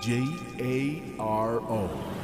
J A R O.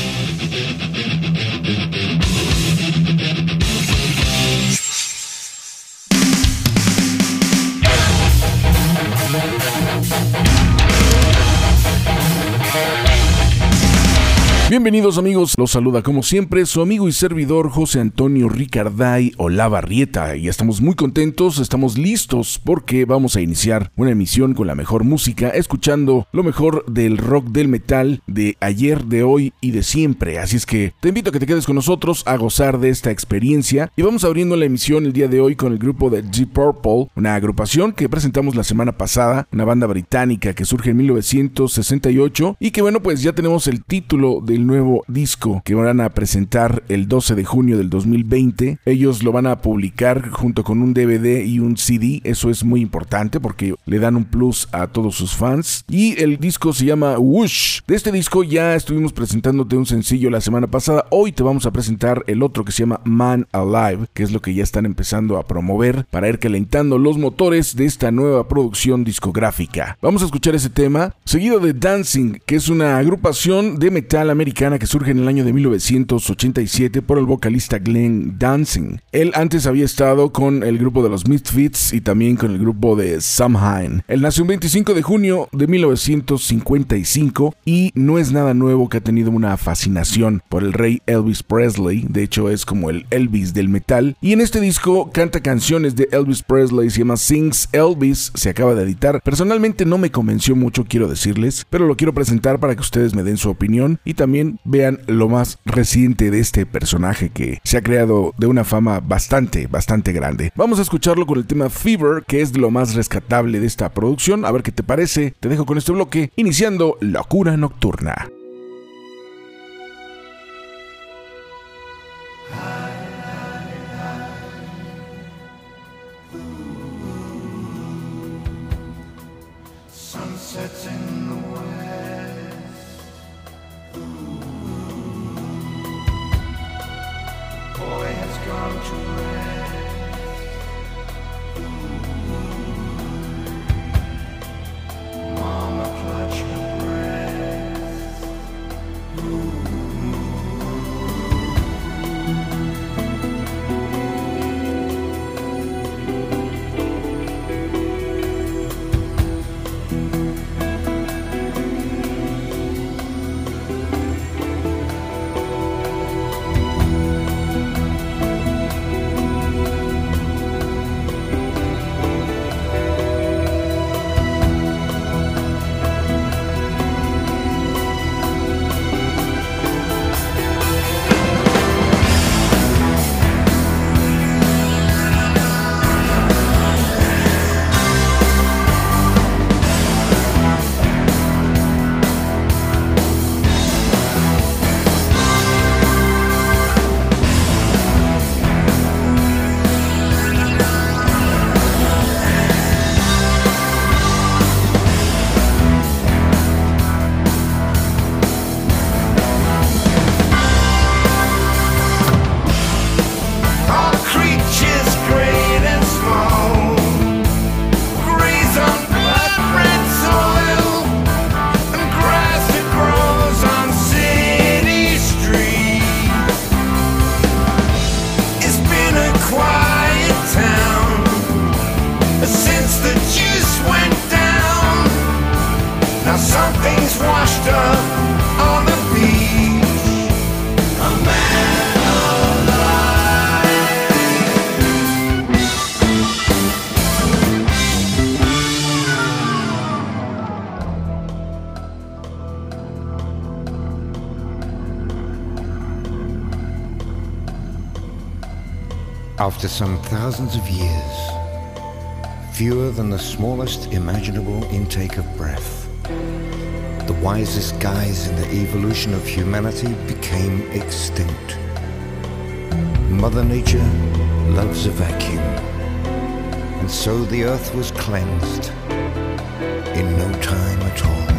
Bienvenidos amigos, los saluda como siempre su amigo y servidor José Antonio Ricarday Olavarrieta. Y estamos muy contentos, estamos listos porque vamos a iniciar una emisión con la mejor música, escuchando lo mejor del rock del metal de ayer, de hoy y de siempre. Así es que te invito a que te quedes con nosotros a gozar de esta experiencia. Y vamos abriendo la emisión el día de hoy con el grupo de Deep Purple, una agrupación que presentamos la semana pasada, una banda británica que surge en 1968 y que bueno pues ya tenemos el título del nuevo disco que van a presentar el 12 de junio del 2020. Ellos lo van a publicar junto con un DVD y un CD. Eso es muy importante porque le dan un plus a todos sus fans. Y el disco se llama Whoosh. De este disco ya estuvimos presentándote un sencillo la semana pasada. Hoy te vamos a presentar el otro que se llama Man Alive, que es lo que ya están empezando a promover para ir calentando los motores de esta nueva producción discográfica. Vamos a escuchar ese tema, seguido de Dancing, que es una agrupación de metal americano que surge en el año de 1987 por el vocalista Glenn Dancing. Él antes había estado con el grupo de los Misfits y también con el grupo de Samhain. Él nació el 25 de junio de 1955 y no es nada nuevo que ha tenido una fascinación por el rey Elvis Presley, de hecho es como el Elvis del metal, y en este disco canta canciones de Elvis Presley, se llama Sings Elvis, se acaba de editar. Personalmente no me convenció mucho, quiero decirles, pero lo quiero presentar para que ustedes me den su opinión y también vean lo más reciente de este personaje que se ha creado de una fama bastante, bastante grande. Vamos a escucharlo con el tema Fever, que es lo más rescatable de esta producción. A ver qué te parece. Te dejo con este bloque, iniciando Locura Nocturna. After some thousands of years, fewer than the smallest imaginable intake of breath, the wisest guys in the evolution of humanity became extinct. Mother Nature loves a vacuum, and so the earth was cleansed in no time at all.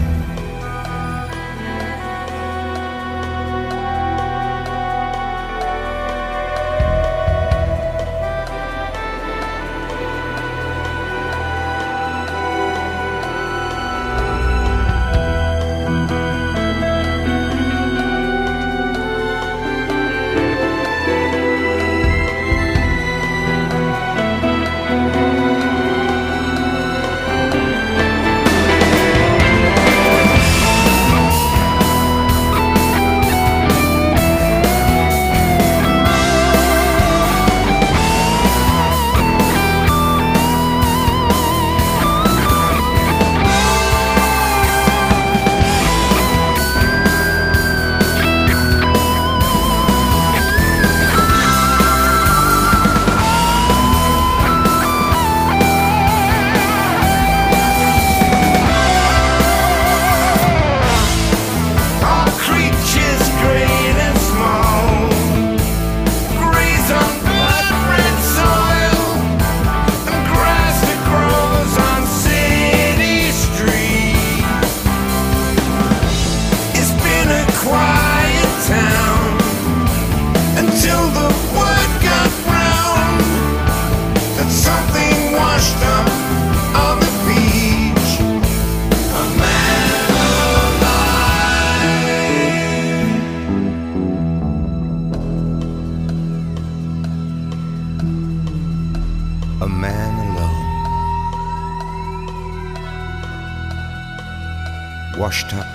Washed up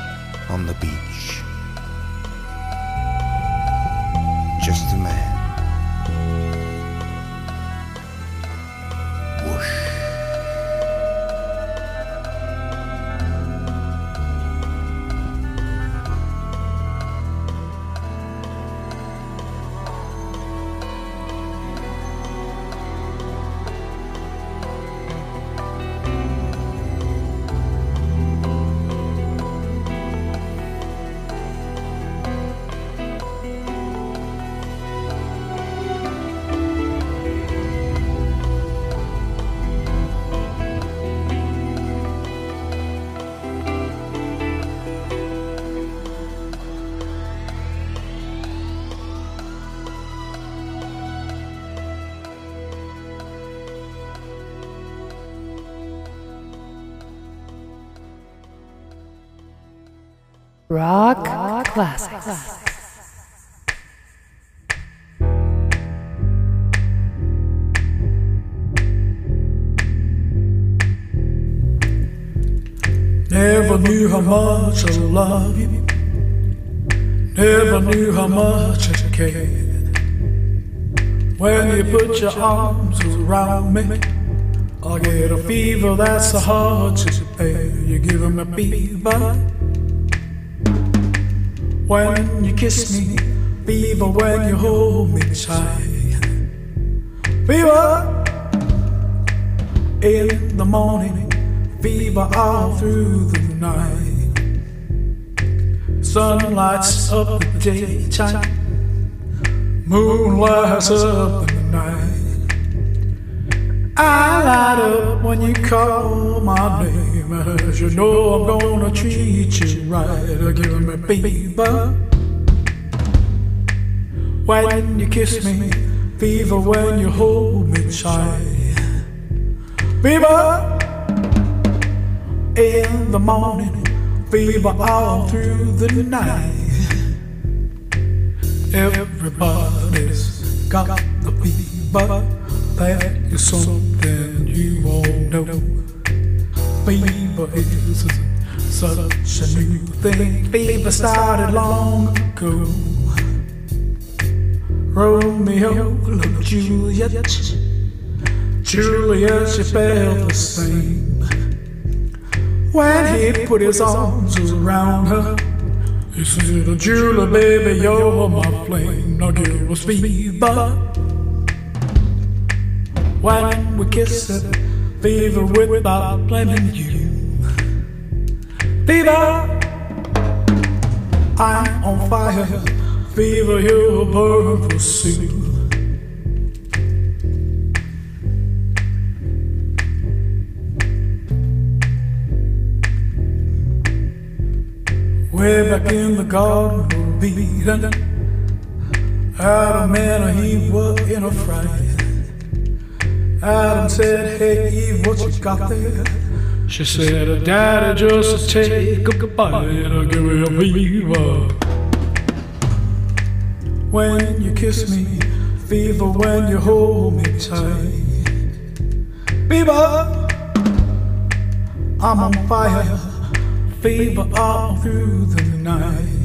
on the beach. Classics. Never knew how much I love you. Never knew how much I cared. When you put your arms around me, I get a fever that's so hard to bear. You're giving me fever. When you kiss me, fever when you hold me tight. Fever in the morning, fever all through the night. Sun lights up the daytime, moon lights up the night. I light up when you call my name, you know I'm gonna treat you right. Give me fever when you kiss me, fever when you hold me tight. Fever in the morning, fever all through the night. Everybody's got the fever, that is something you all know. Fever such a new thing, fever started long ago. Romeo loved Juliet. Juliet, she felt the same. When he put his arms around her, he said, Julia, baby, you're my flame. Now give us fever. when we kiss it. Fever without blaming you. Fever, I'm on fire. Fever, you'll burn soon. Way back in the garden of Eden, Adam and Eve were in a fright. Adam said, Hey Eve, what you got there? She said, Daddy, just take a bite, I'll give you a fever. When you kiss me, fever when you hold me tight. Fever, I'm on fire, fever all through the night.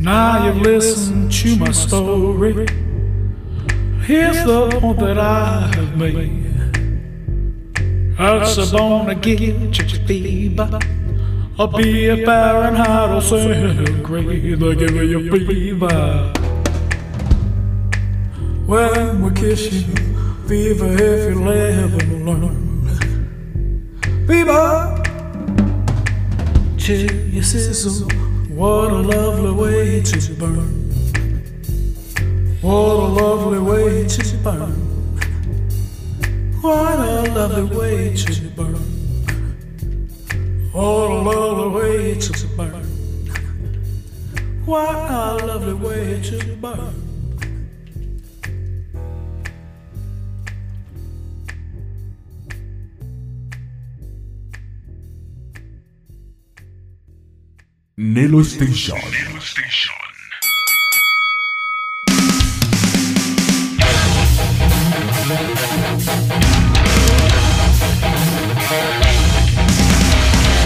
Now you've listened to my story. Here's the point that I have made. That's a bone to get you fever. I'll be a Fahrenheit or centigrade. They'll give you fever. When we kiss you, fever if you'll ever learn. Fever, till you sizzle. What a lovely way to burn. What a lovely way to burn. What a lovely way to burn. What a lovely way to burn. What a lovely way to burn. Nelo Station.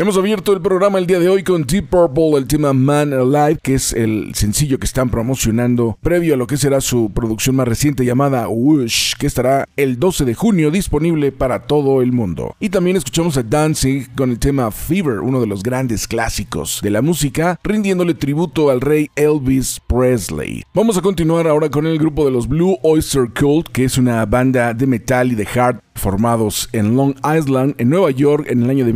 Hemos abierto el programa el día de hoy con Deep Purple, el tema Man Alive, que es el sencillo que están promocionando previo a lo que será su producción más reciente llamada Whoosh, que estará el 12 de junio disponible para todo el mundo. Y también escuchamos a Dancing con el tema Fever, uno de los grandes clásicos de la música, rindiéndole tributo al rey Elvis Presley. Vamos a continuar ahora con el grupo de los Blue Oyster Cult, que es una banda de metal y de hard formados en Long Island, en Nueva York, en el año de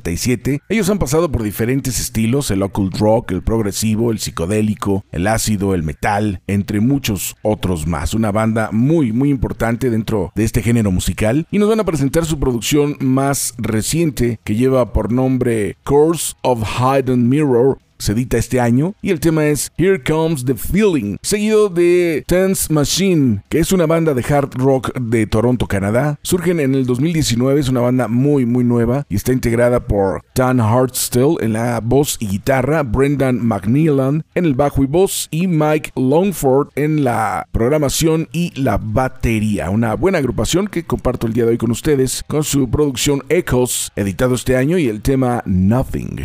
1967. Ellos han pasado por diferentes estilos, el occult rock, el progresivo, el psicodélico, el ácido, el metal, entre muchos otros más. Una banda muy, muy importante dentro de este género musical. Y nos van a presentar su producción más reciente, que lleva por nombre Course of Hidden Mirror, se edita este año y el tema es Here Comes the Feeling, seguido de Tense Machine, que es una banda de hard rock de Toronto, Canadá. Surgen en el 2019, es una banda muy muy nueva y está integrada por Dan Hartstill en la voz y guitarra, Brendan McNeilan en el bajo y voz y Mike Longford en la programación y la batería. Una buena agrupación que comparto el día de hoy con ustedes con su producción Echoes, editado este año y el tema Nothing.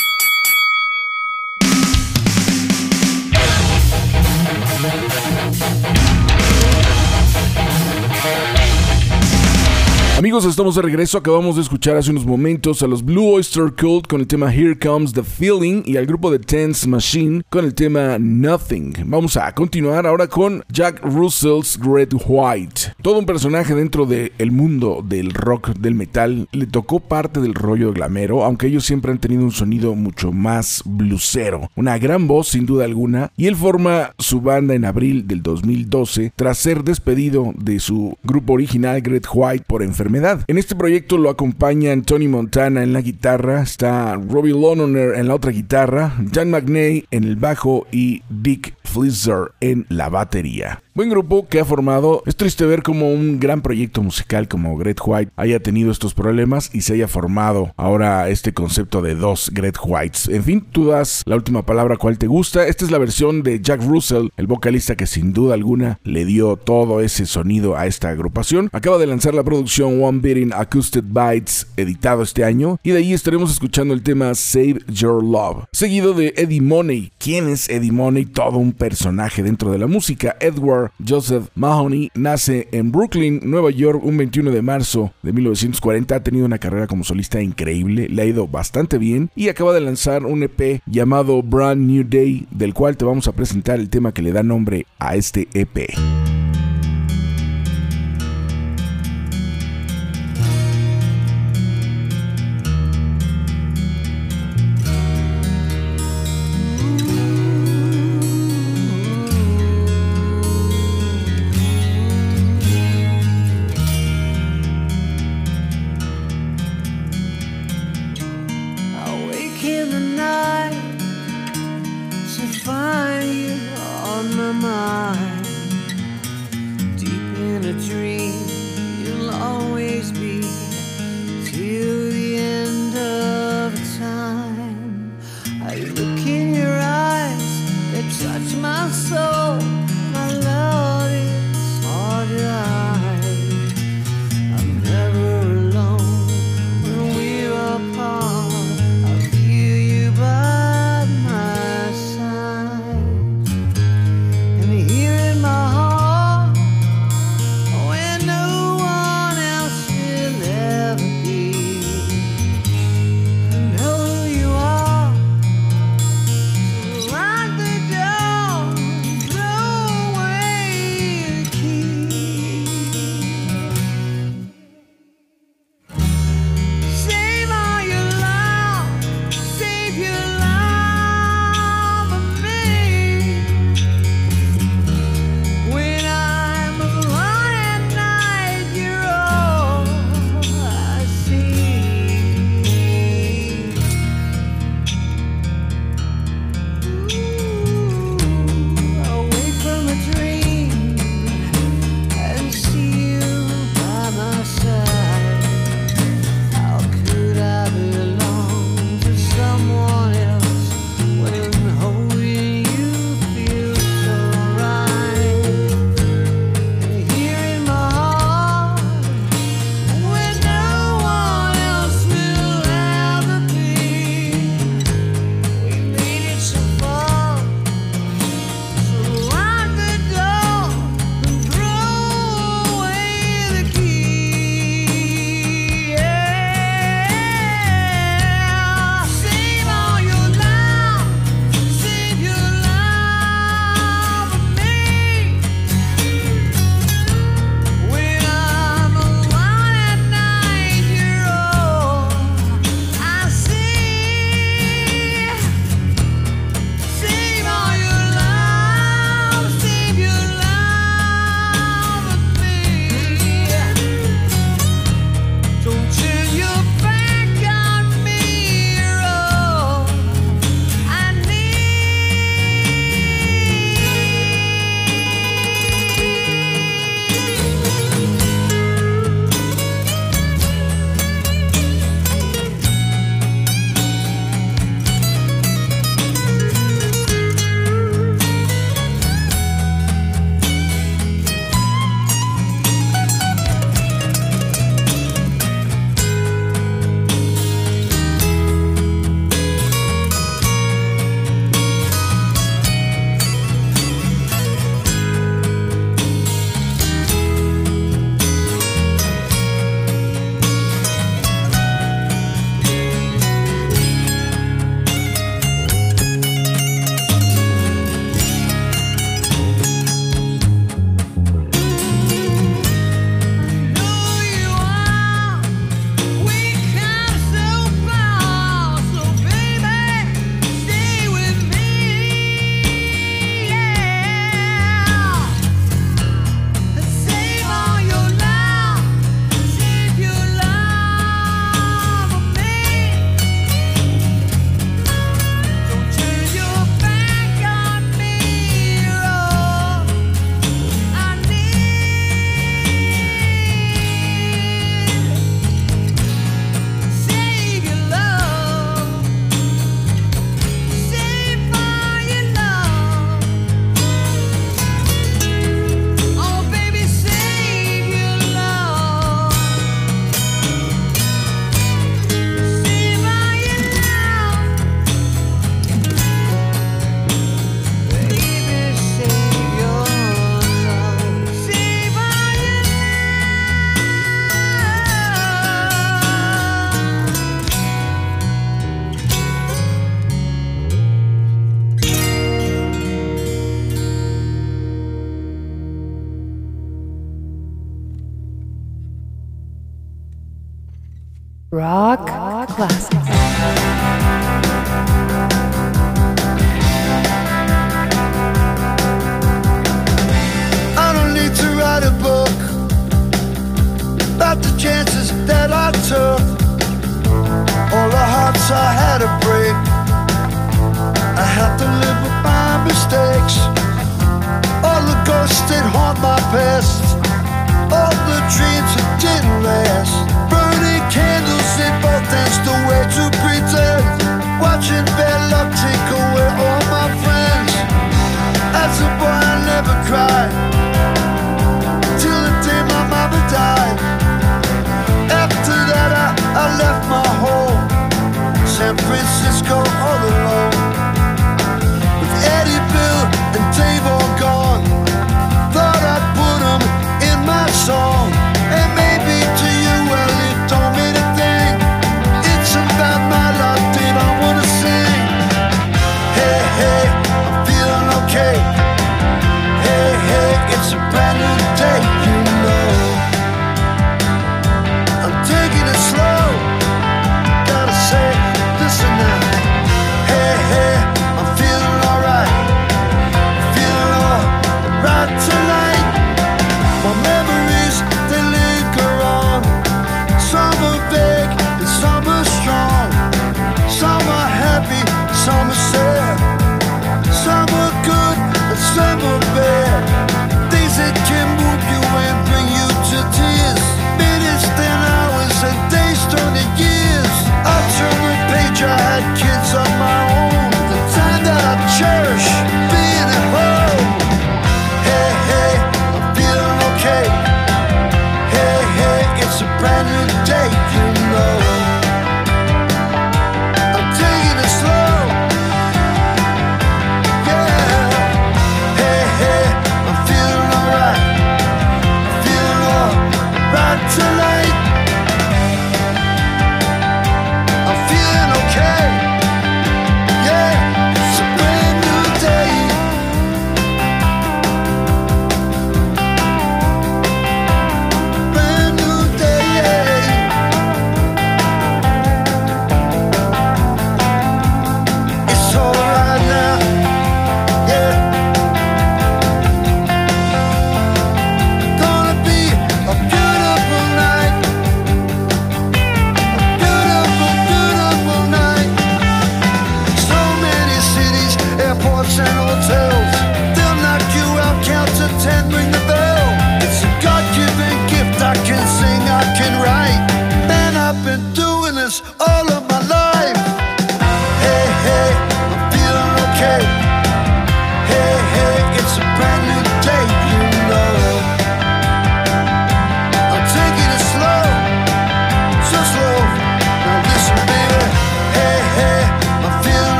Amigos, estamos de regreso. Acabamos de escuchar hace unos momentos a los Blue Oyster Cult con el tema Here Comes the Feeling y al grupo de Tense Machine con el tema Nothing. Vamos a continuar ahora con Jack Russell's Red White. Todo un personaje dentro del mundo del rock, del metal. Le tocó parte del rollo glamero, aunque ellos siempre han tenido un sonido mucho más blusero. Una gran voz, sin duda alguna. Y él forma su banda en abril del 2012 tras ser despedido de su grupo original Red White por enfermedad. En este proyecto lo acompañan Tony Montana en la guitarra, está Robbie Lononer en la otra guitarra, Jan McNay en el bajo y Dick Flizzer en la batería. Buen grupo que ha formado. Es triste ver como un gran proyecto musical como Great White haya tenido estos problemas y se haya formado ahora este concepto de dos Great Whites. En fin, tú das la última palabra cuál te gusta. Esta es la versión de Jack Russell, el vocalista que sin duda alguna le dio todo ese sonido a esta agrupación. Acaba de lanzar la producción One Beating Acoustic Bites, editado este año, y de ahí estaremos escuchando el tema Save Your Love, seguido de Eddie Money. ¿Quién es Eddie Money? Todo un personaje dentro de la música. Edward Joseph Mahoney nace en Brooklyn, Nueva York, un 21 de marzo de 1940. Ha tenido una carrera como solista increíble, le ha ido bastante bien y acaba de lanzar un EP llamado Brand New Day, del cual te vamos a presentar el tema que le da nombre a este EP.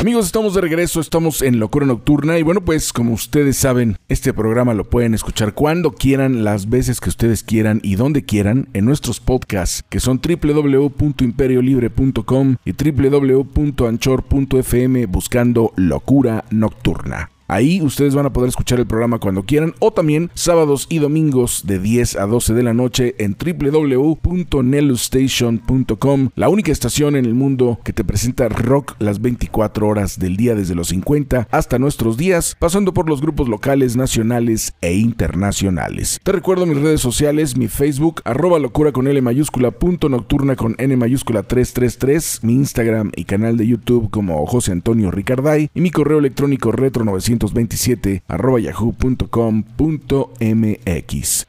Amigos, estamos de regreso, estamos en Locura Nocturna y bueno, pues como ustedes saben, este programa lo pueden escuchar cuando quieran, las veces que ustedes quieran y donde quieran en nuestros podcasts que son www.imperiolibre.com y www.anchor.fm buscando Locura Nocturna. Ahí ustedes van a poder escuchar el programa cuando quieran o también sábados y domingos de 10 a 12 de la noche en www.nelustation.com, la única estación en el mundo que te presenta rock las 24 horas del día desde los 50 hasta nuestros días, pasando por los grupos locales, nacionales e internacionales. Te recuerdo mis redes sociales, mi Facebook, arroba locura con L mayúscula, punto nocturna con N mayúscula 333, mi Instagram y canal de YouTube como José Antonio Ricarday y mi correo electrónico retro 900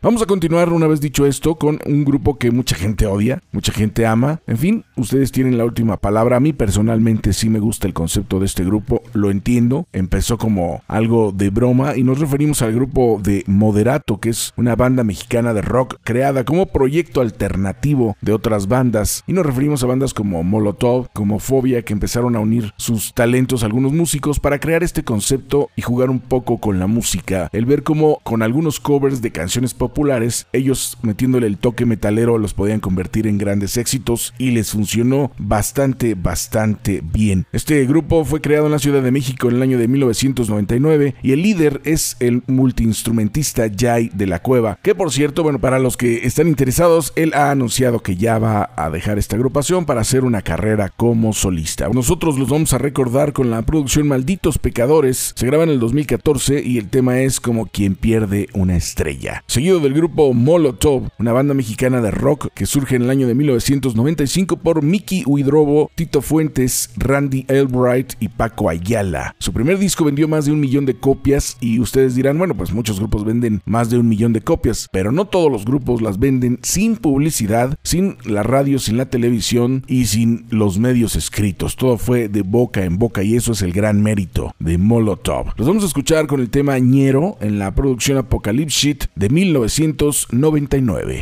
Vamos a continuar una vez dicho esto con un grupo que mucha gente odia, mucha gente ama. En fin, ustedes tienen la última palabra. A mí personalmente sí me gusta el concepto de este grupo, lo entiendo. Empezó como algo de broma y nos referimos al grupo de Moderato, que es una banda mexicana de rock creada como proyecto alternativo de otras bandas. Y nos referimos a bandas como Molotov, como Fobia, que empezaron a unir sus talentos a algunos músicos para crear este concepto jugar un poco con la música. El ver cómo con algunos covers de canciones populares, ellos metiéndole el toque metalero los podían convertir en grandes éxitos y les funcionó bastante, bastante bien. Este grupo fue creado en la Ciudad de México en el año de 1999 y el líder es el multiinstrumentista Jay de la Cueva, que por cierto, bueno, para los que están interesados, él ha anunciado que ya va a dejar esta agrupación para hacer una carrera como solista. Nosotros los vamos a recordar con la producción Malditos Pecadores, se graba en el 2014 y el tema es como quien pierde una estrella. Seguido del grupo Molotov, una banda mexicana de rock que surge en el año de 1995 por Mickey Huidrobo, Tito Fuentes, Randy Albright y Paco Ayala. Su primer disco vendió más de un millón de copias y ustedes dirán, bueno, pues muchos grupos venden más de un millón de copias, pero no todos los grupos las venden sin publicidad, sin la radio, sin la televisión y sin los medios escritos. Todo fue de boca en boca y eso es el gran mérito de Molotov. Los vamos a escuchar con el tema Ñero en la producción Apocalypse Shit de 1999.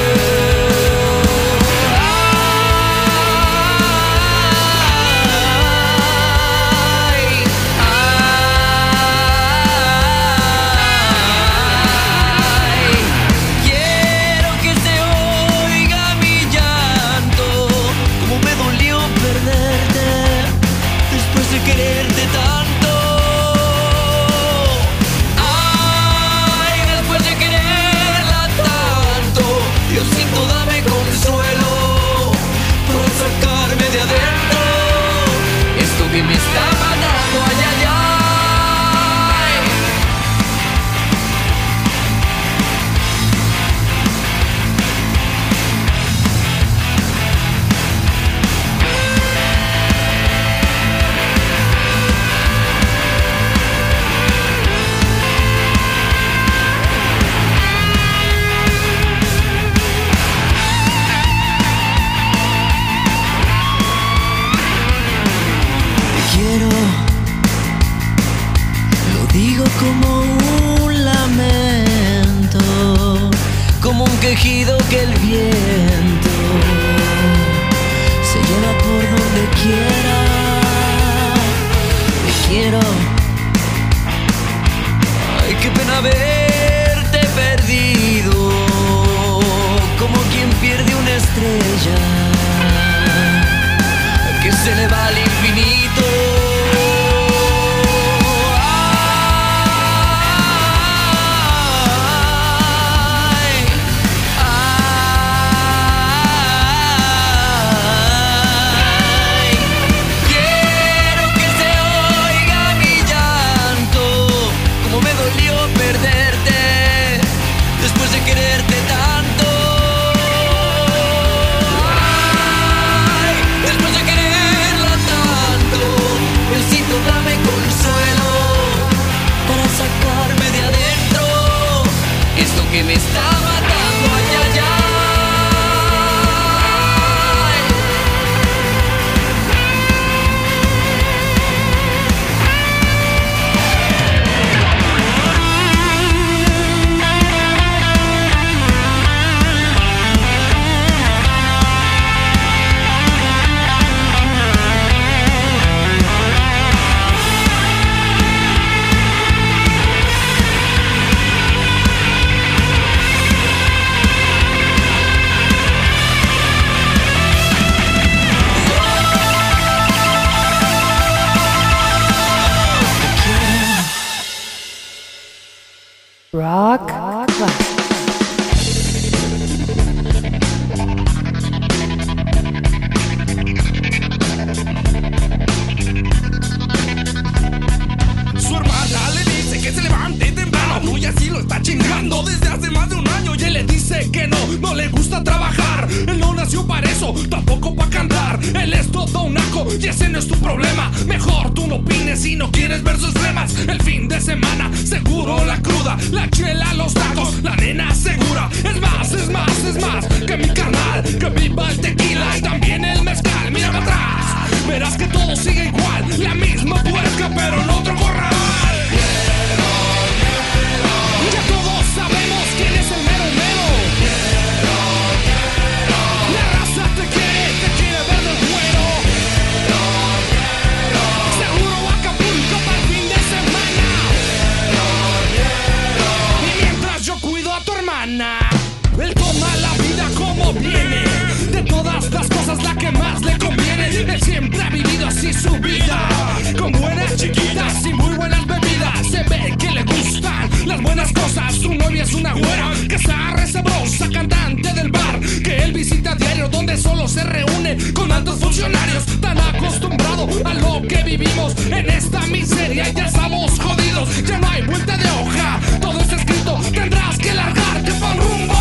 La cruda, la chela, los tacos, la nena segura. Es más, es más, es más que mi carnal, que viva el tequila y también el mezcal. Mira para atrás, verás que todo sigue igual. La misma puerca, pero en otro corral. Su vida. Con buenas chiquitas y muy buenas bebidas. Se ve que le gustan las buenas cosas. Su novia es una güera que está resabrosa, cantante del bar. Que él visita a diario, donde solo se reúne con altos funcionarios. Tan acostumbrado a lo que vivimos en esta miseria. Ya estamos jodidos, ya no hay vuelta de hoja. Todo está escrito, tendrás que largarte un rumbo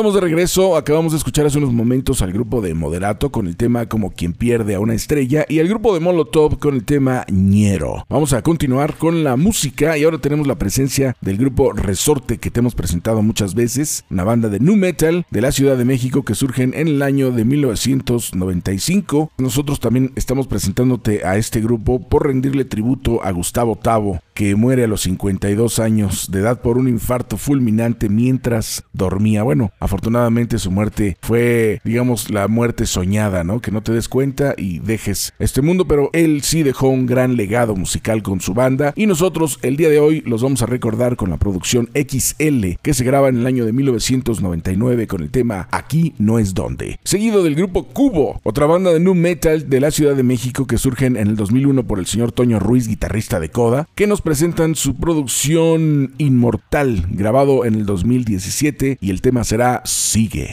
estamos de regreso. Acabamos de escuchar hace unos momentos al grupo de Moderato con el tema Como quien pierde a una estrella y al grupo de Molotov con el tema Ñero. Vamos a continuar con la música y ahora tenemos la presencia del grupo Resorte que te hemos presentado muchas veces, una banda de nu metal de la Ciudad de México que surgen en el año de 1995. Nosotros también estamos presentándote a este grupo por rendirle tributo a Gustavo Tavo, que muere a los 52 años de edad por un infarto fulminante mientras dormía. Bueno, afortunadamente su muerte fue, digamos, la muerte soñada, ¿no? Que no te des cuenta y dejes este mundo, pero él sí dejó un gran legado musical con su banda y nosotros el día de hoy los vamos a recordar con la producción XL que se graba en el año de 1999 con el tema Aquí no es donde. Seguido del grupo Cubo, otra banda de nu metal de la Ciudad de México que surgen en el 2001 por el señor Toño Ruiz, guitarrista de Coda, que nos presentan su producción Inmortal, grabado en el 2017 y el tema será Sigue.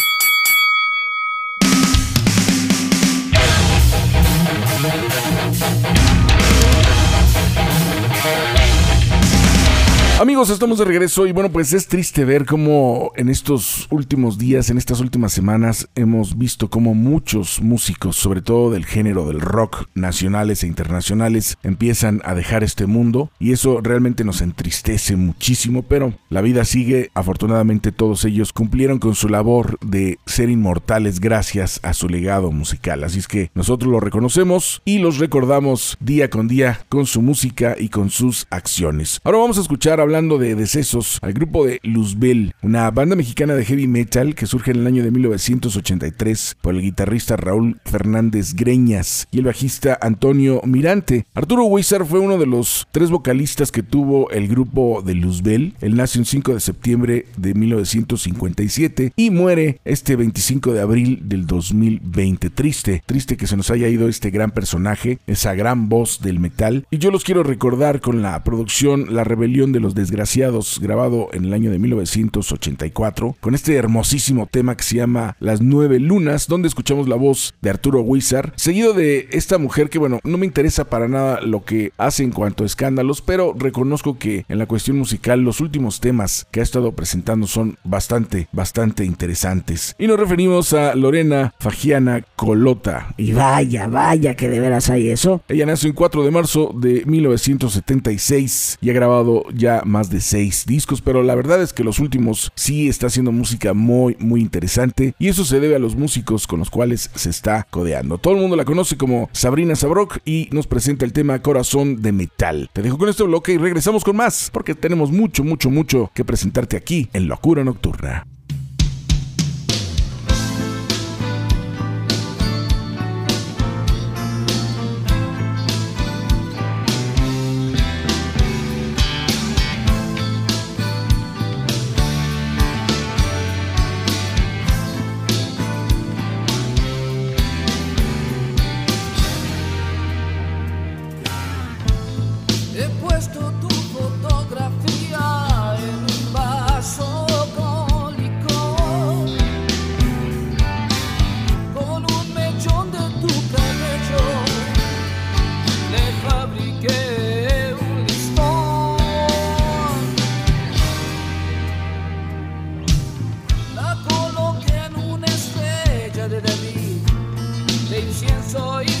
Amigos, estamos de regreso y bueno, pues es triste ver cómo en estos últimos días, en estas últimas semanas, hemos visto cómo muchos músicos, sobre todo del género del rock, nacionales e internacionales, empiezan a dejar este mundo y eso realmente nos entristece muchísimo, pero la vida sigue. Afortunadamente todos ellos cumplieron con su labor de ser inmortales gracias a su legado musical. Así es que nosotros lo reconocemos y los recordamos día con día con su música y con sus acciones. Ahora vamos a escuchar hablando de decesos al grupo de Luzbel, una banda mexicana de heavy metal que surge en el año de 1983 por el guitarrista Raúl Fernández Greñas y el bajista Antonio Mirante. Arturo Weiser fue uno de los tres vocalistas que tuvo el grupo de Luzbel. Él nació el 5 de septiembre de 1957 y muere este 25 de abril del 2020. Triste, triste que se nos haya ido este gran personaje, esa gran voz del metal. Y yo los quiero recordar con la producción La Rebelión de los Desgraciados, grabado en el año de 1984, con este hermosísimo tema que se llama Las Nueve Lunas, donde escuchamos la voz de Arturo Wizard, seguido de esta mujer que, bueno, no me interesa para nada lo que hace en cuanto a escándalos, pero reconozco que en la cuestión musical los últimos temas que ha estado presentando son bastante, bastante interesantes. Y nos referimos a Lorena Fagiana Colota. Y vaya, vaya que de veras hay eso. Ella nació el 4 de marzo de 1976 y ha grabado ya más de seis discos, pero la verdad es que los últimos sí está haciendo música muy, muy interesante y eso se debe a los músicos con los cuales se está codeando. Todo el mundo la conoce como Sabrina Sabrok y nos presenta el tema Corazón de Metal. Te dejo con este bloque y regresamos con más, porque tenemos mucho, mucho, mucho que presentarte aquí en Locura Nocturna. De incienso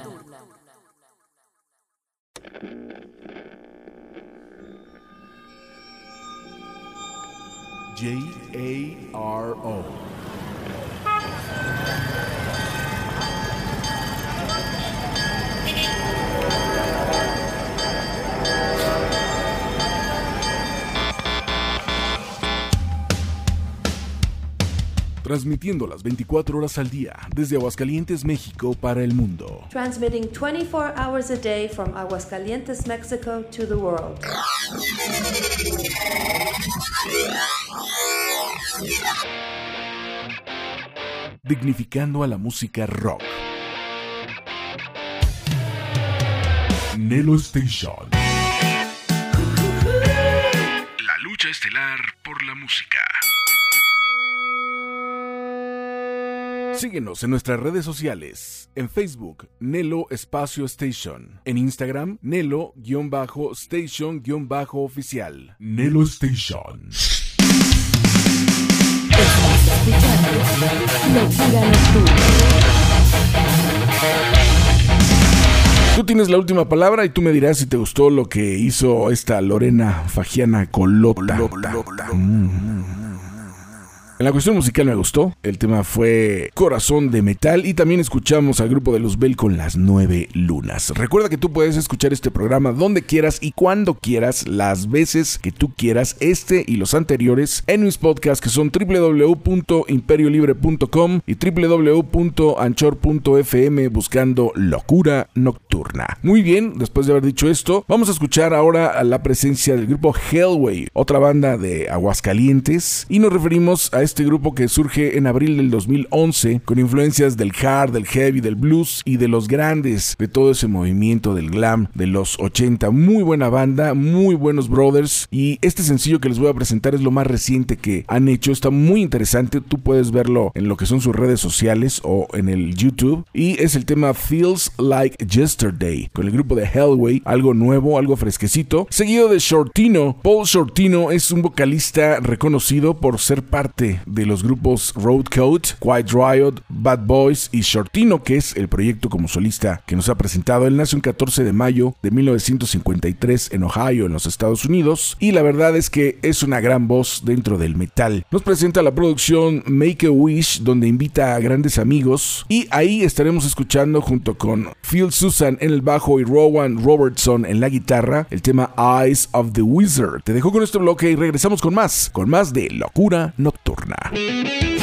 transmitiendo las 24 horas al día desde Aguascalientes, México para el mundo. Transmitting 24 hours a day from Aguascalientes, Mexico to the world. Dignificando a la música rock. Nelo Station. Síguenos en nuestras redes sociales, en Facebook, Nelo Espacio Station, en Instagram, Nelo-Station-Oficial. Nelo Station. Tú tienes la última palabra y tú me dirás si te gustó lo que hizo esta Lorena Fagiana Colota. Mm. En la cuestión musical me gustó. El tema fue Corazón de Metal y también escuchamos al grupo de Luzbel con las nueve lunas. Recuerda que tú puedes escuchar este programa donde quieras y cuando quieras, las veces que tú quieras, este y los anteriores en mis podcasts que son www.imperiolibre.com y www.anchor.fm buscando Locura Nocturna. Muy bien, después de haber dicho esto, vamos a escuchar ahora a la presencia del grupo Hellway, otra banda de Aguascalientes, y nos referimos a este grupo que surge en abril del 2011 con influencias del hard, del heavy, del blues y de los grandes, de todo ese movimiento del glam de los 80. Muy buena banda, muy buenos brothers y este sencillo que les voy a presentar es lo más reciente que han hecho, está muy interesante, tú puedes verlo en lo que son sus redes sociales o en el YouTube y es el tema Feels Like Yesterday con el grupo de Hellway, algo nuevo, algo fresquecito, seguido de Shortino. Paul Shortino es un vocalista reconocido por ser parte de los grupos Road Code, Quiet Riot, Bad Boys y Shortino, que es el proyecto como solista que nos ha presentado. Él nació el 14 de mayo de 1953 en Ohio, en los Estados Unidos, y la verdad es que es una gran voz dentro del metal. Nos presenta la producción Make a Wish, donde invita a grandes amigos, y ahí estaremos escuchando junto con Phil Susan en el bajo y Rowan Robertson en la guitarra el tema Eyes of the Wizard. Te dejo con este bloque y regresamos con más, con más de Locura Nocturna. Once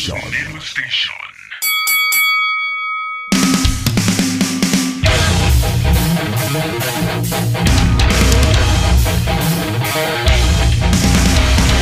Station.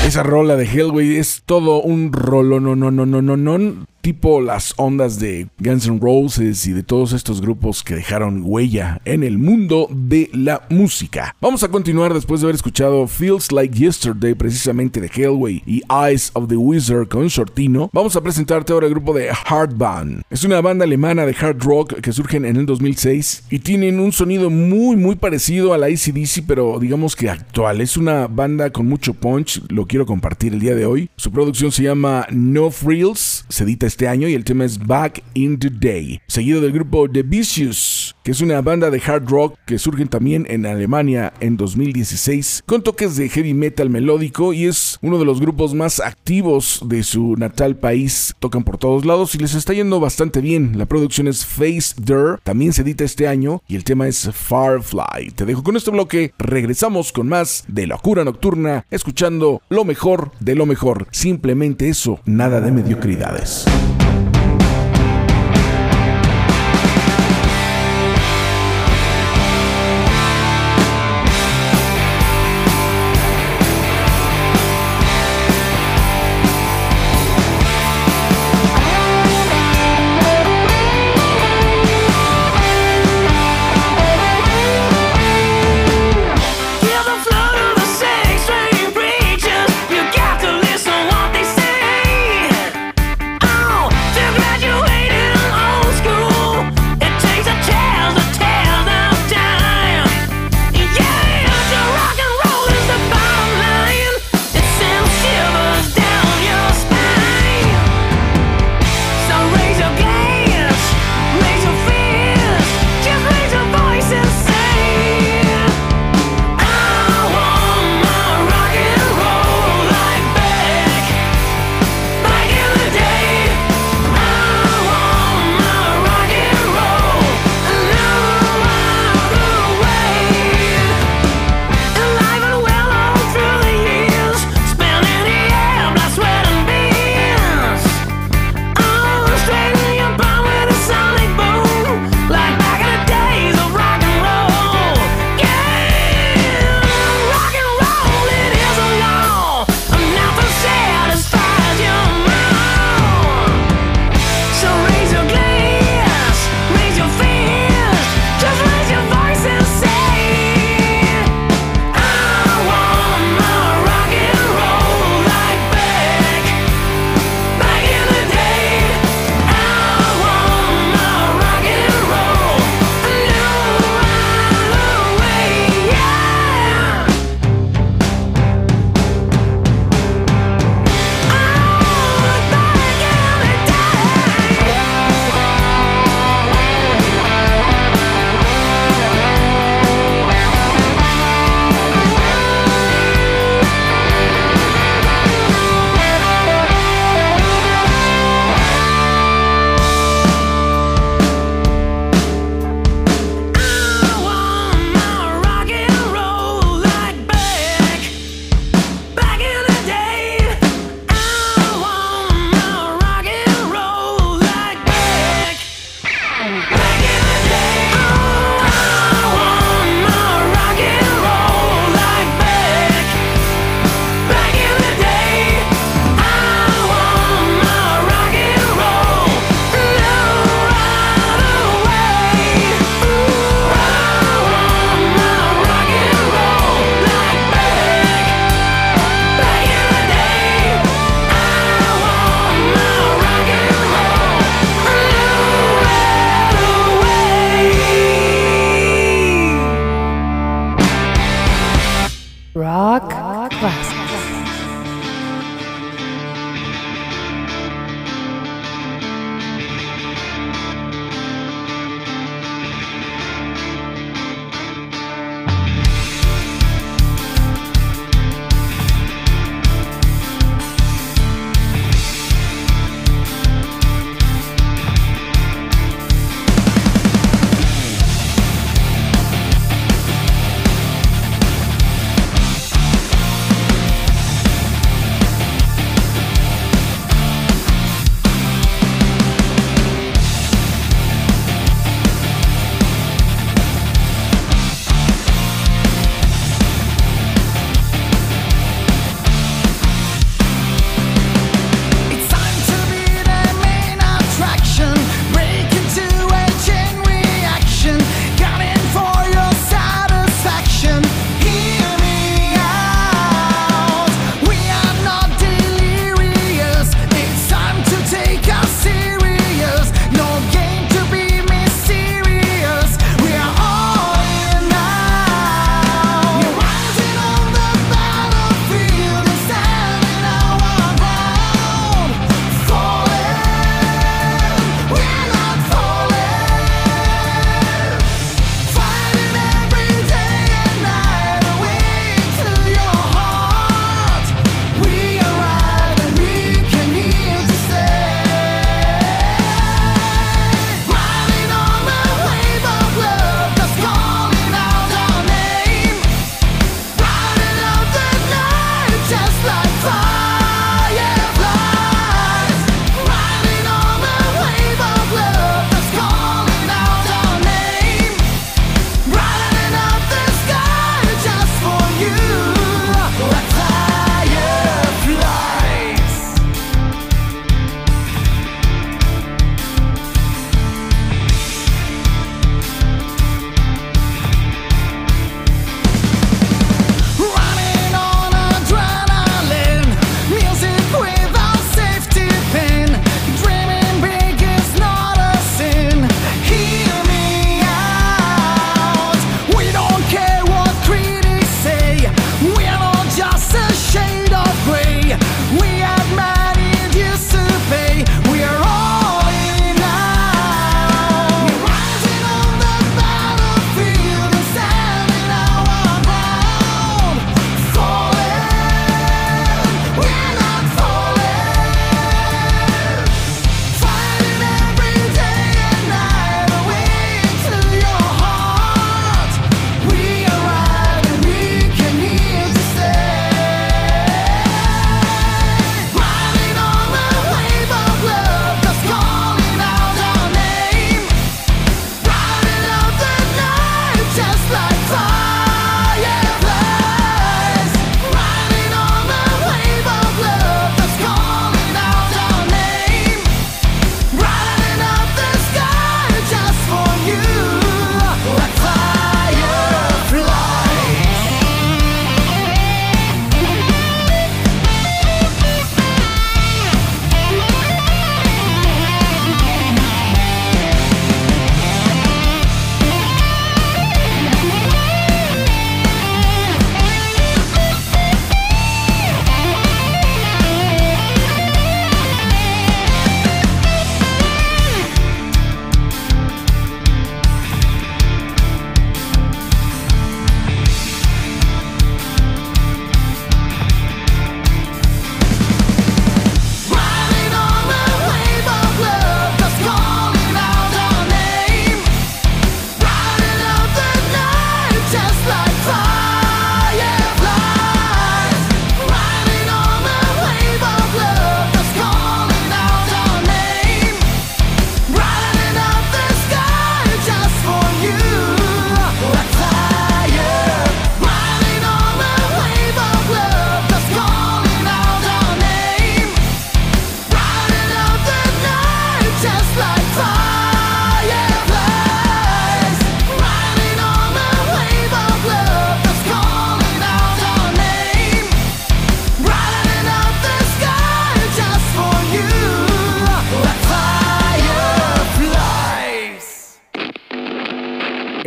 Esa rola de Hellway es todo un rolo, no, no, no, no, no, no tipo las ondas de Guns N' Roses y de todos estos grupos que dejaron huella en el mundo de la música. Vamos a continuar después de haber escuchado Feels Like Yesterday, precisamente de Hellway, y Eyes of the Wizard con Shortino. Vamos a presentarte ahora el grupo de Hardband. Es una banda alemana de hard rock que surgen en el 2006 y tienen un sonido muy, muy parecido a la ACDC, pero digamos que actual. Es una banda con mucho punch, lo quiero compartir el día de hoy. Su producción se llama No Frills, se edita este año y el tema es Back in the Day, seguido del grupo The Vicious, que es una banda de hard rock que surgen también en Alemania en 2016 con toques de heavy metal melódico y es uno de los grupos más activos de su natal país. Tocan por todos lados y les está yendo bastante bien. La producción es Face There, también se edita este año y el tema es Firefly. Te dejo con este bloque, regresamos con más de Locura Nocturna, escuchando lo mejor de lo mejor. Simplemente eso, nada de mediocridades.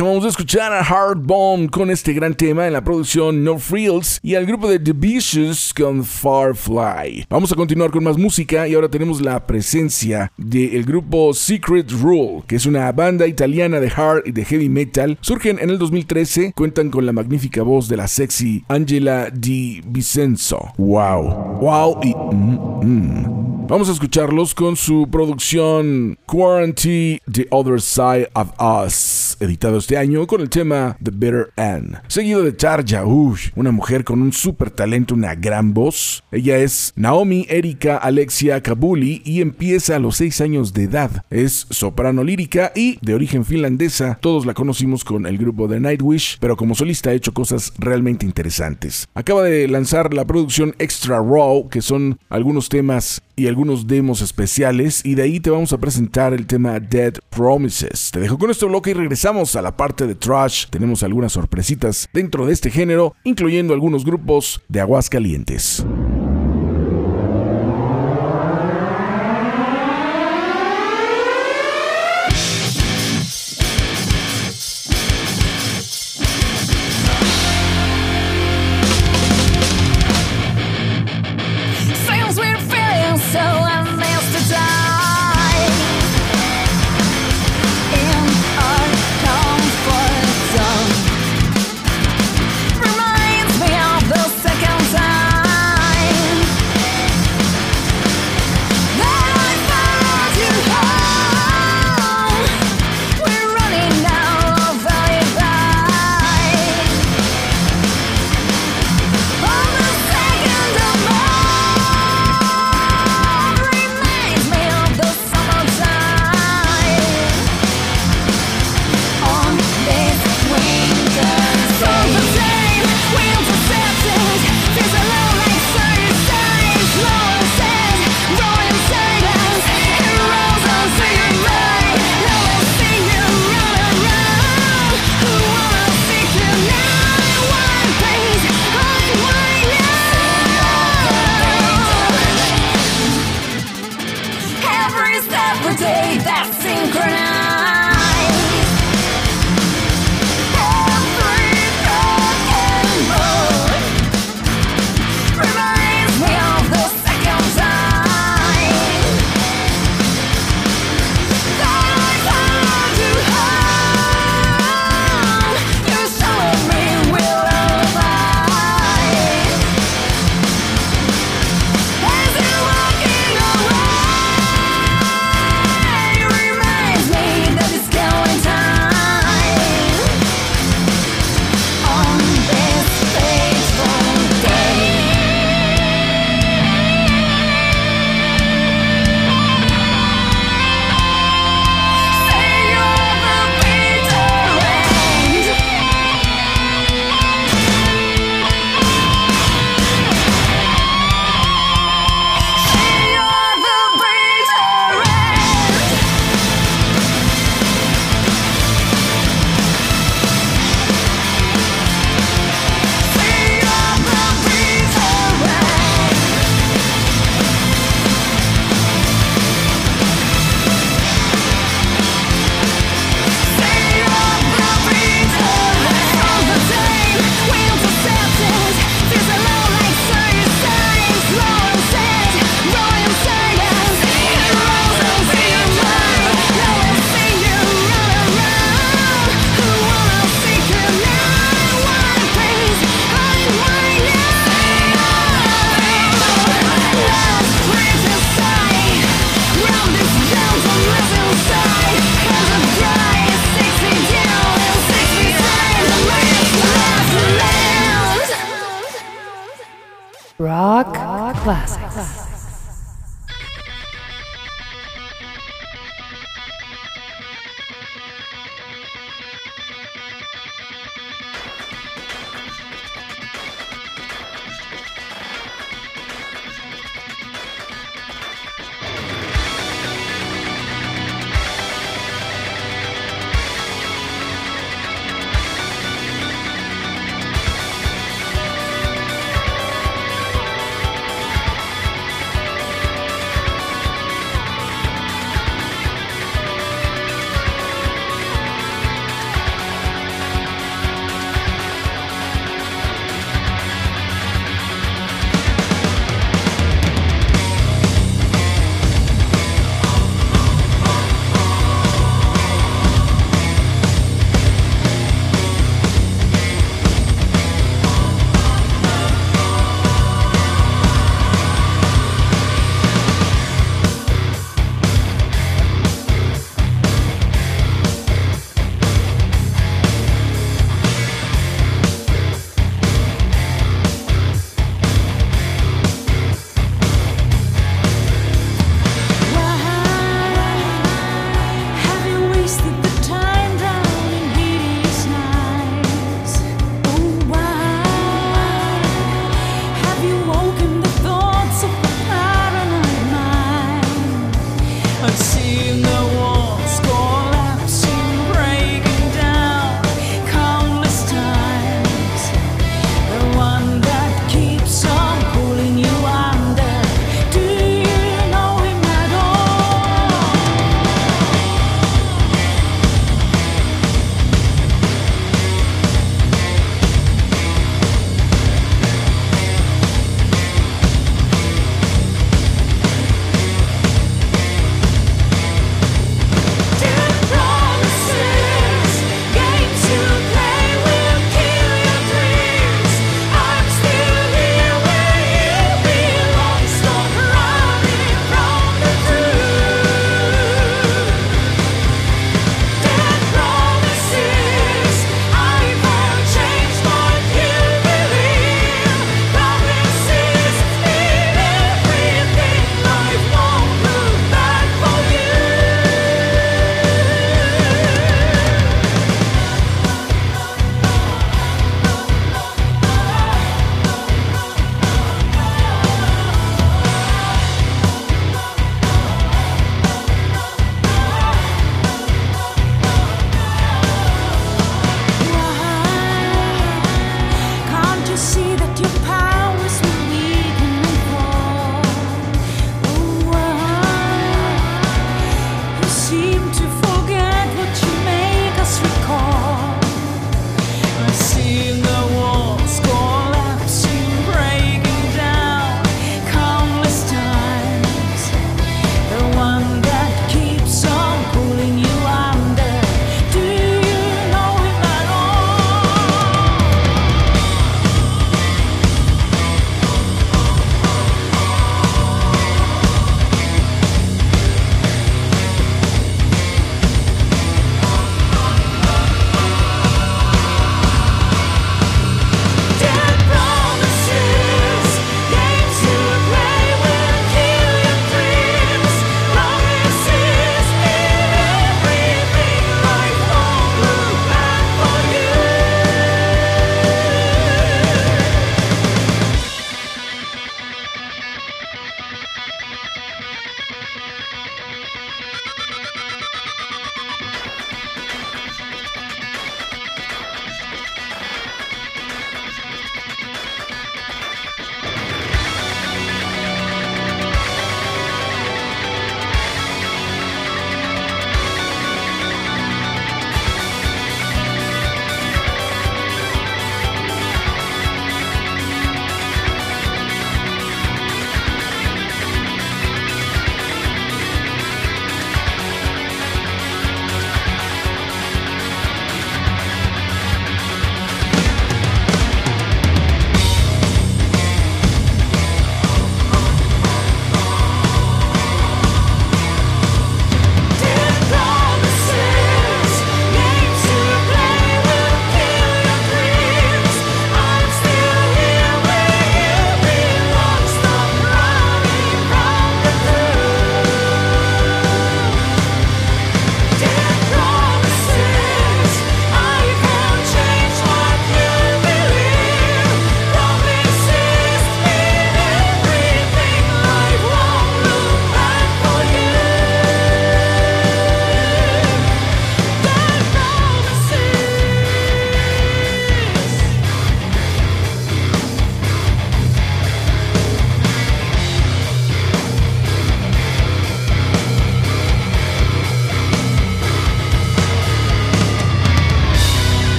Acabamos de escuchar a Hard Bomb con este gran tema en la producción No Frills y al grupo de The Vicious con Farfly. Vamos a continuar con más música y ahora tenemos la presencia del grupo Secret Rule, que es una banda italiana de hard y de heavy metal. Surgen en el 2013, cuentan con la magnífica voz de la sexy Angela Di Vincenzo. Wow, wow y mm, mm. Vamos a escucharlos con su producción Quarantine The Other Side of Us, editado este año con el tema The Better End. Seguido de uff, una mujer con un super talento, una gran voz. Ella es Naomi Erika Alexia Kabuli y empieza a los 6 años de edad. Es soprano lírica y de origen finlandesa. Todos la conocimos con el grupo de Nightwish, pero como solista ha hecho cosas realmente interesantes. Acaba de lanzar la producción Extra Raw, que son algunos temas y algunos demos especiales y de ahí te vamos a presentar el tema Dead Promises. Te dejo con este bloque y regresamos a la parte de trash. Tenemos algunas sorpresitas dentro de este género, incluyendo algunos grupos de Aguascalientes.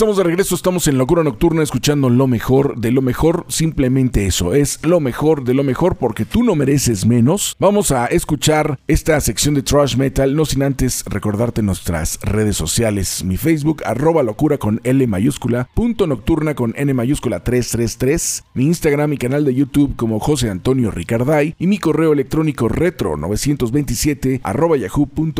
Estamos de regreso, estamos en Locura Nocturna escuchando lo mejor de lo mejor, simplemente eso, es lo mejor de lo mejor porque tú no mereces menos. Vamos a escuchar esta sección de Trash Metal, no sin antes recordarte nuestras redes sociales, mi Facebook, arroba locura con L mayúscula, punto nocturna con N mayúscula 333, mi Instagram y canal de YouTube como José Antonio Ricarday y mi correo electrónico retro 927 arroba yahoo.com.mx.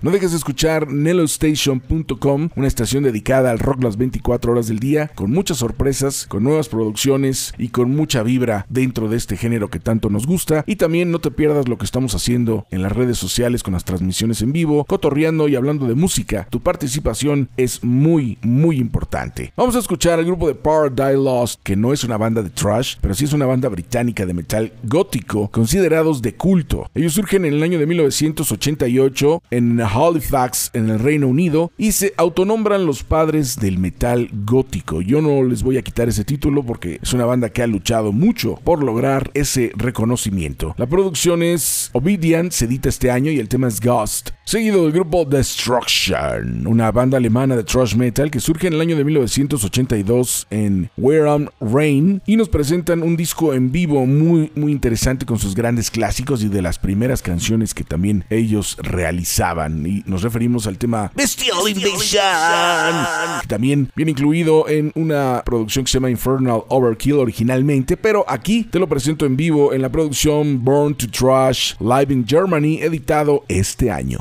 No dejes de escuchar nelostation.com una estación dedicada al rock las 24 horas del día, con muchas sorpresas, con nuevas producciones y con mucha vibra dentro de este género que tanto nos gusta. Y también no te pierdas lo que estamos haciendo en las redes sociales con las transmisiones en vivo, cotorreando y hablando de música. Tu participación es muy, muy importante. Vamos a escuchar al grupo de Paradise Lost, que no es una banda de trash, pero sí es una banda británica de metal gótico, considerados de culto. Ellos surgen en el año de 1988 en Halifax, en el Reino Unido, y se autonombran los padres del metal gótico. Yo no les voy a quitar ese título porque es una banda que ha luchado mucho por lograr ese reconocimiento. La producción es Obedient, se edita este año y el tema es Ghost. Seguido del grupo Destruction, una banda alemana de thrash metal que surge en el año de 1982 en Where I'm Rain y nos presentan un disco en vivo muy muy interesante con sus grandes clásicos y de las primeras canciones que también ellos realizaban y nos referimos al tema Bestial Invasion también viene incluido en una producción que se llama Infernal Overkill originalmente, pero aquí te lo presento en vivo en la producción Born to Trash Live in Germany, editado este año.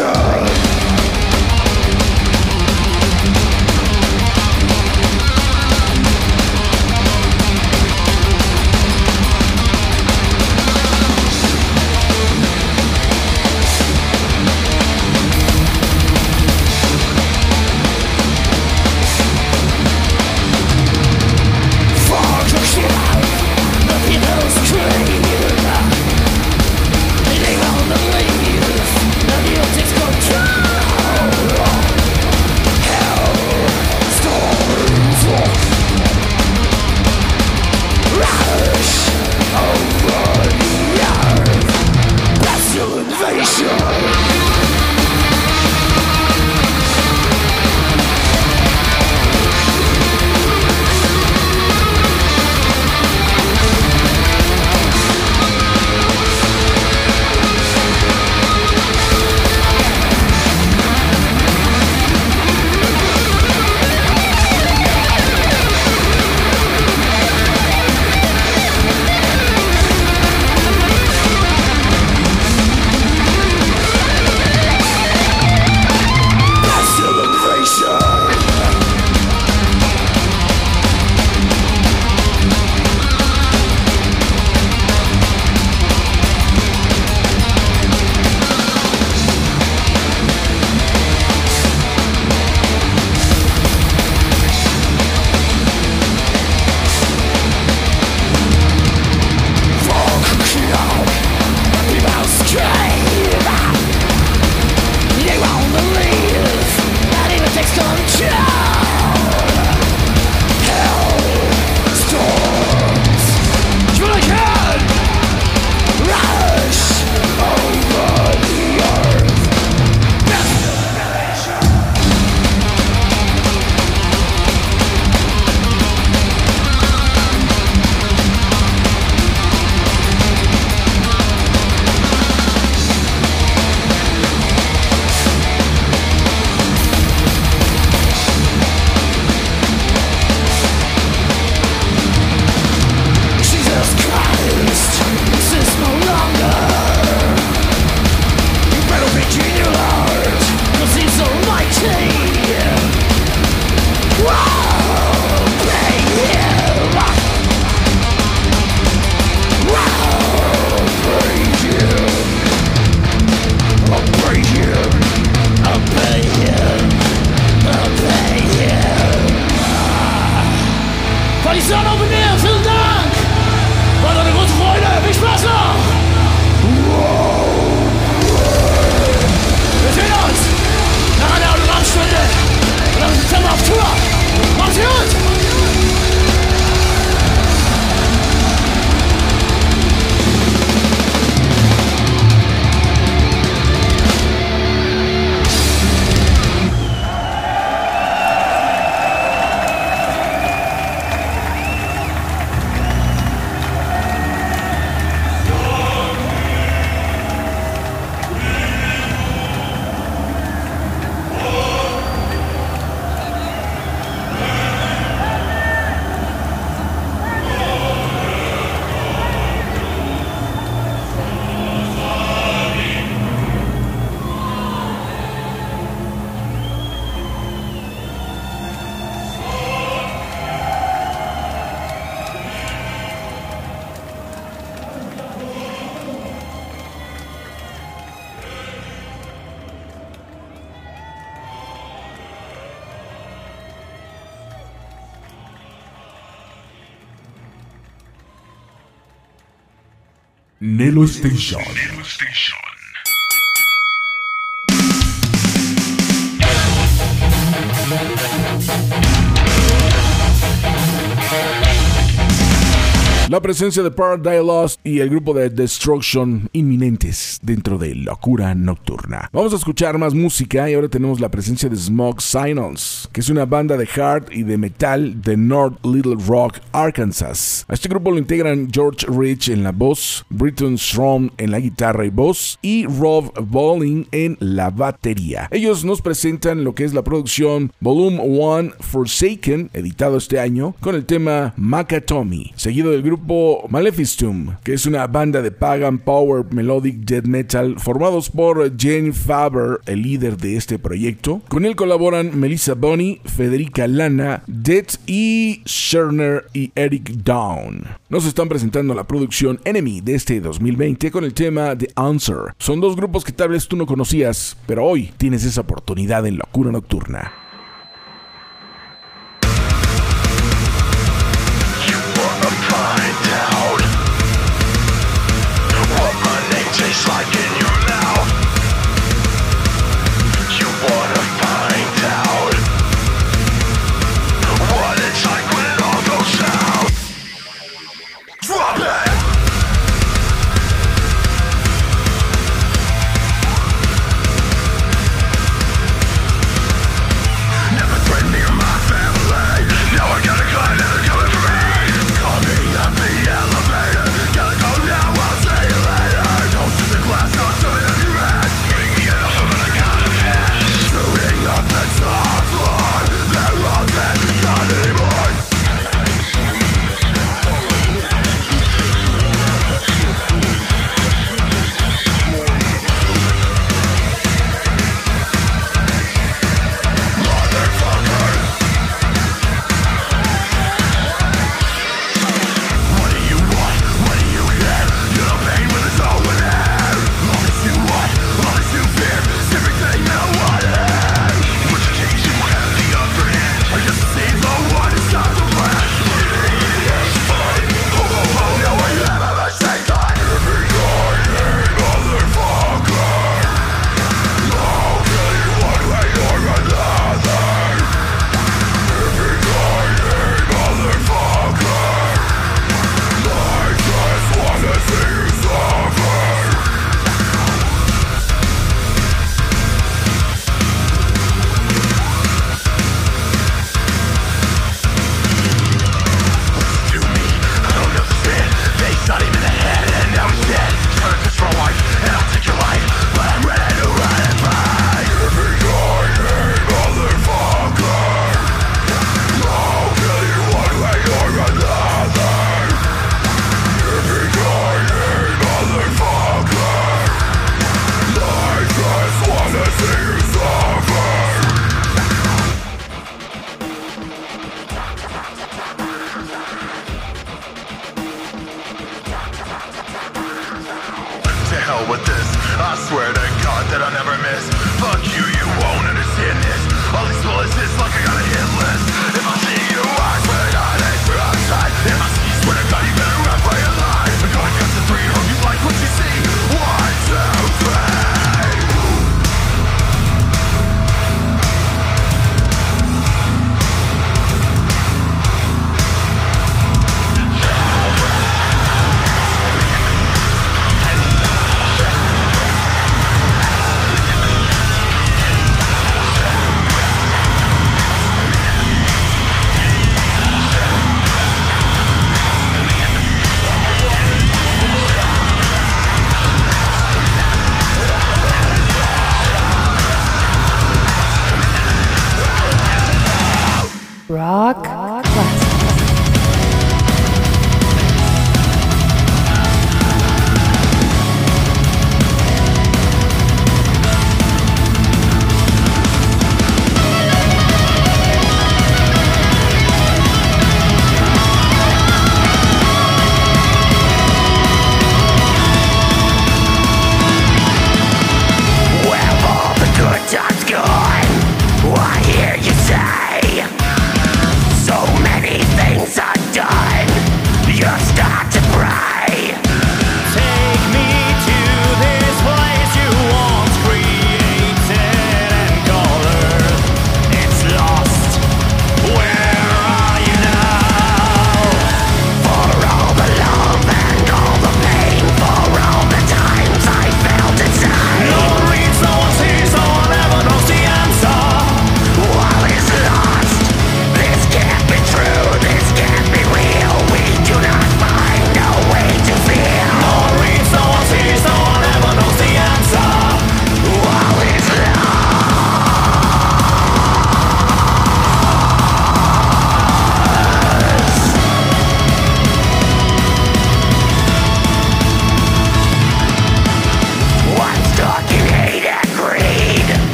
Revolution! Nelo Station. Presencia de Paradise Lost y el grupo de Destruction inminentes dentro de Locura Nocturna. Vamos a escuchar más música y ahora tenemos la presencia de Smoke Signals, que es una banda de hard y de metal de North Little Rock, Arkansas. A este grupo lo integran George Rich en la voz, Britton Strom en la guitarra y voz y Rob Bowling en la batería. Ellos nos presentan lo que es la producción Volume 1 Forsaken, editado este año, con el tema Makatomi, seguido del grupo Maleficum, que es una banda de pagan power melodic death metal formados por Jane Faber, el líder de este proyecto. Con él colaboran Melissa Bonny, Federica Lana, Dead y Scherner y Eric Down. Nos están presentando la producción Enemy de este 2020 con el tema The Answer. Son dos grupos que tal vez tú no conocías, pero hoy tienes esa oportunidad en Locura Nocturna. Tastes like in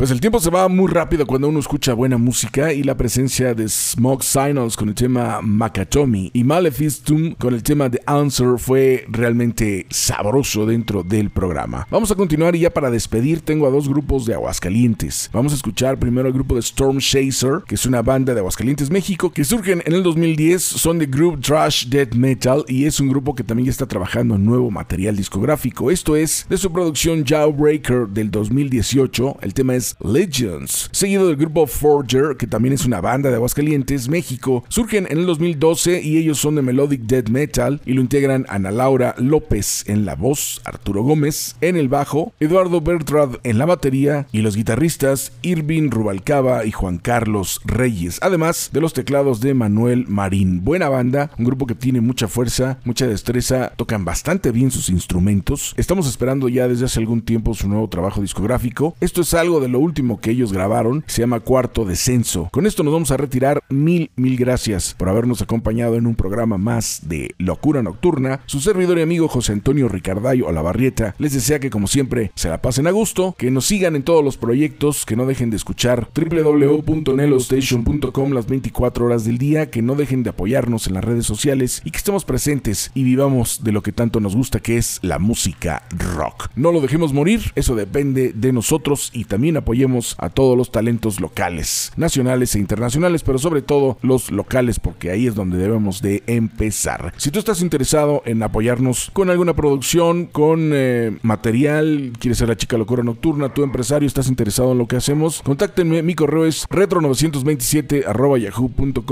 Pues el tiempo se va muy rápido cuando uno escucha buena música y la presencia de Smoke Signals con el tema Makatomi y Maleficum con el tema The Answer fue realmente sabroso dentro del programa. Vamos a continuar y ya para despedir tengo a dos grupos de Aguascalientes. Vamos a escuchar primero el grupo de Storm Chaser, que es una banda de Aguascalientes, México, que surgen en el 2010, son de group Trash Death Metal y es un grupo que también está trabajando en nuevo material discográfico. Esto es de su producción Jawbreaker del 2018, el tema es Legends, seguido del grupo Forger, que también es una banda de Aguascalientes, México. Surgen en el 2012 y ellos son de Melodic Death Metal y lo integran Ana Laura López en la voz, Arturo Gómez en el bajo, Eduardo Bertrand en la batería y los guitarristas Irving Rubalcaba y Juan Carlos Reyes, además de los teclados de Manuel Marín. Buena banda, un grupo que tiene mucha fuerza, mucha destreza, tocan bastante bien sus instrumentos. Estamos esperando ya desde hace algún tiempo su nuevo trabajo discográfico. Esto es algo de lo último que ellos grabaron, se llama Cuarto Descenso. Con esto nos vamos a retirar. Mil, mil gracias por habernos acompañado en un programa más de Locura Nocturna. Su servidor y amigo José Antonio Ricardayo Olavarrieta les desea que como siempre se la pasen a gusto, que nos sigan en todos los proyectos, que no dejen de escuchar www.nelostation.com las 24 horas del día, que no dejen de apoyarnos en las redes sociales y que estemos presentes y vivamos de lo que tanto nos gusta que es la música rock. No lo dejemos morir, eso depende de nosotros y también apoyemos a todos los talentos locales, nacionales e internacionales, pero sobre todo los locales porque ahí es donde debemos de empezar. Si tú estás interesado en apoyarnos con alguna producción, con eh, material, quieres ser la chica locura nocturna, tu empresario, estás interesado en lo que hacemos, contáctenme, mi correo es retro927 yahoo.com.mx.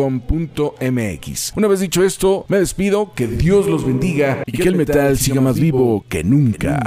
Una vez dicho esto, me despido, que Dios los bendiga y que el metal siga más vivo que nunca.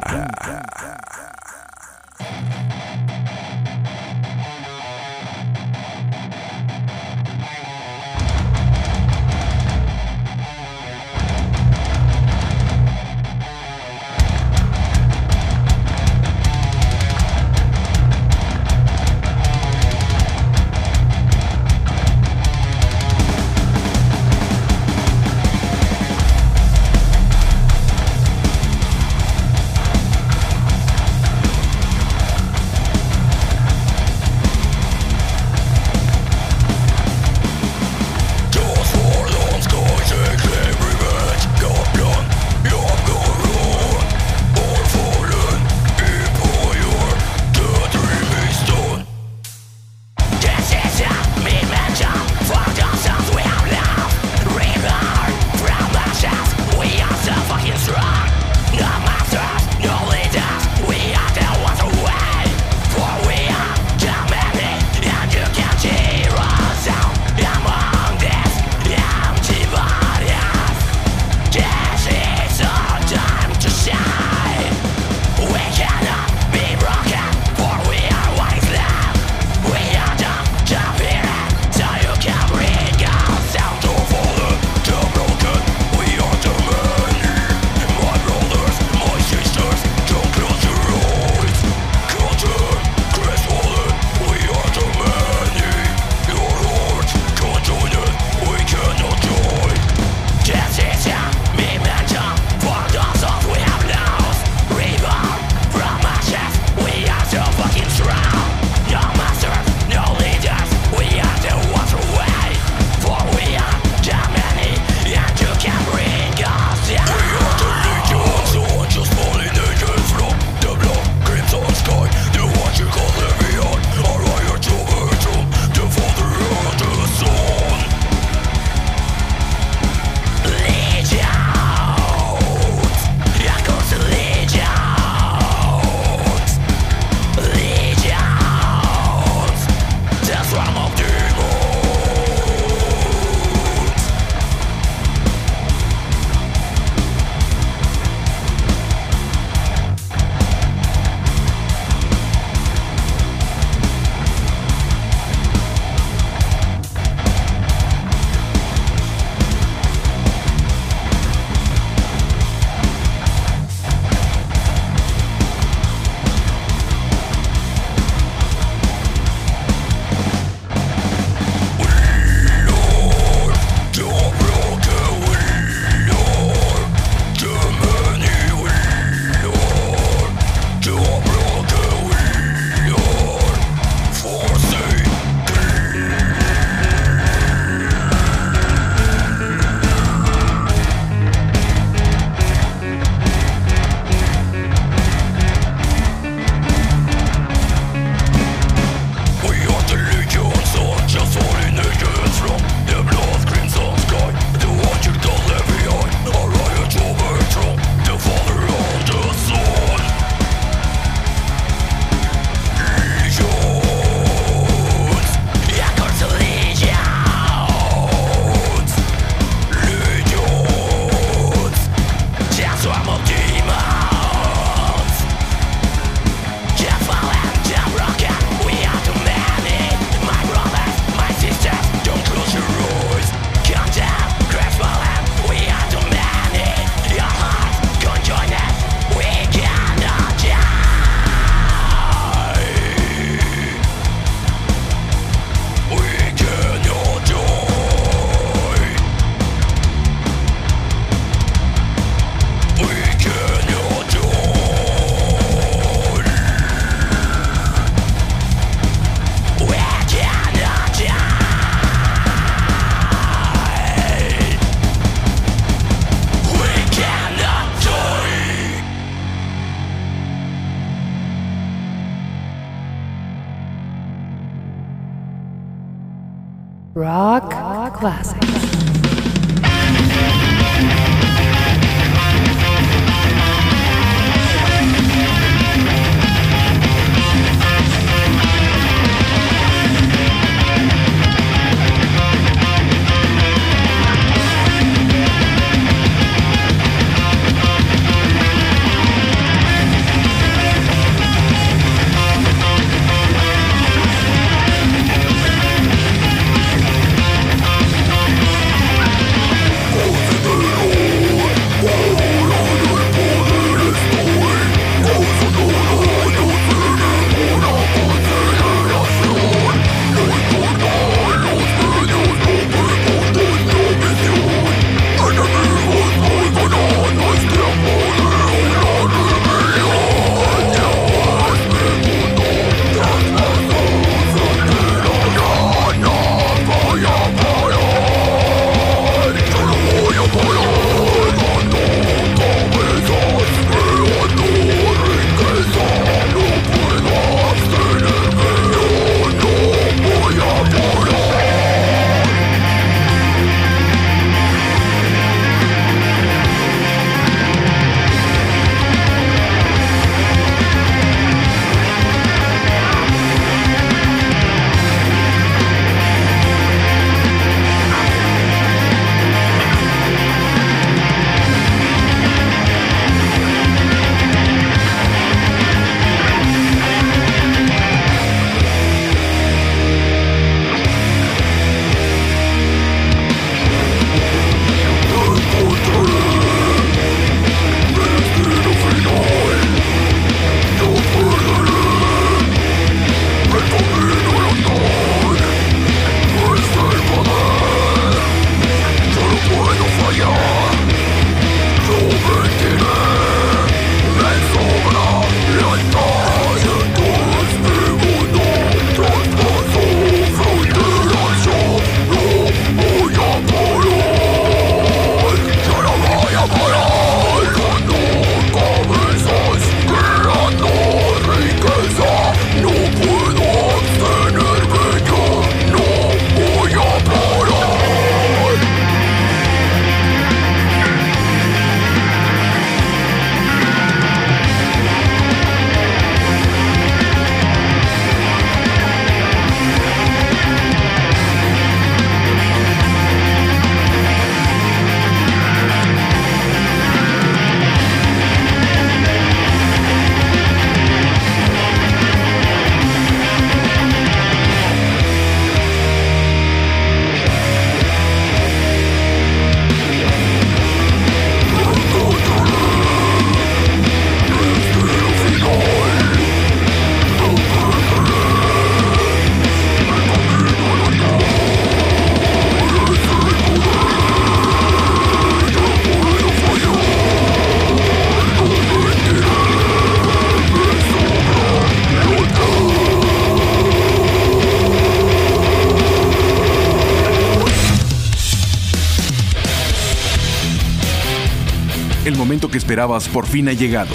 Esperabas por fin ha llegado.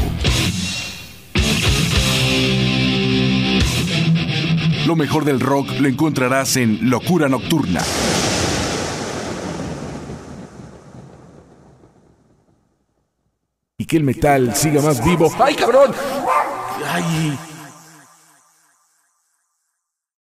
Lo mejor del rock lo encontrarás en Locura Nocturna. Y que el metal siga más vivo. ¡Ay, cabrón! ¡Ay!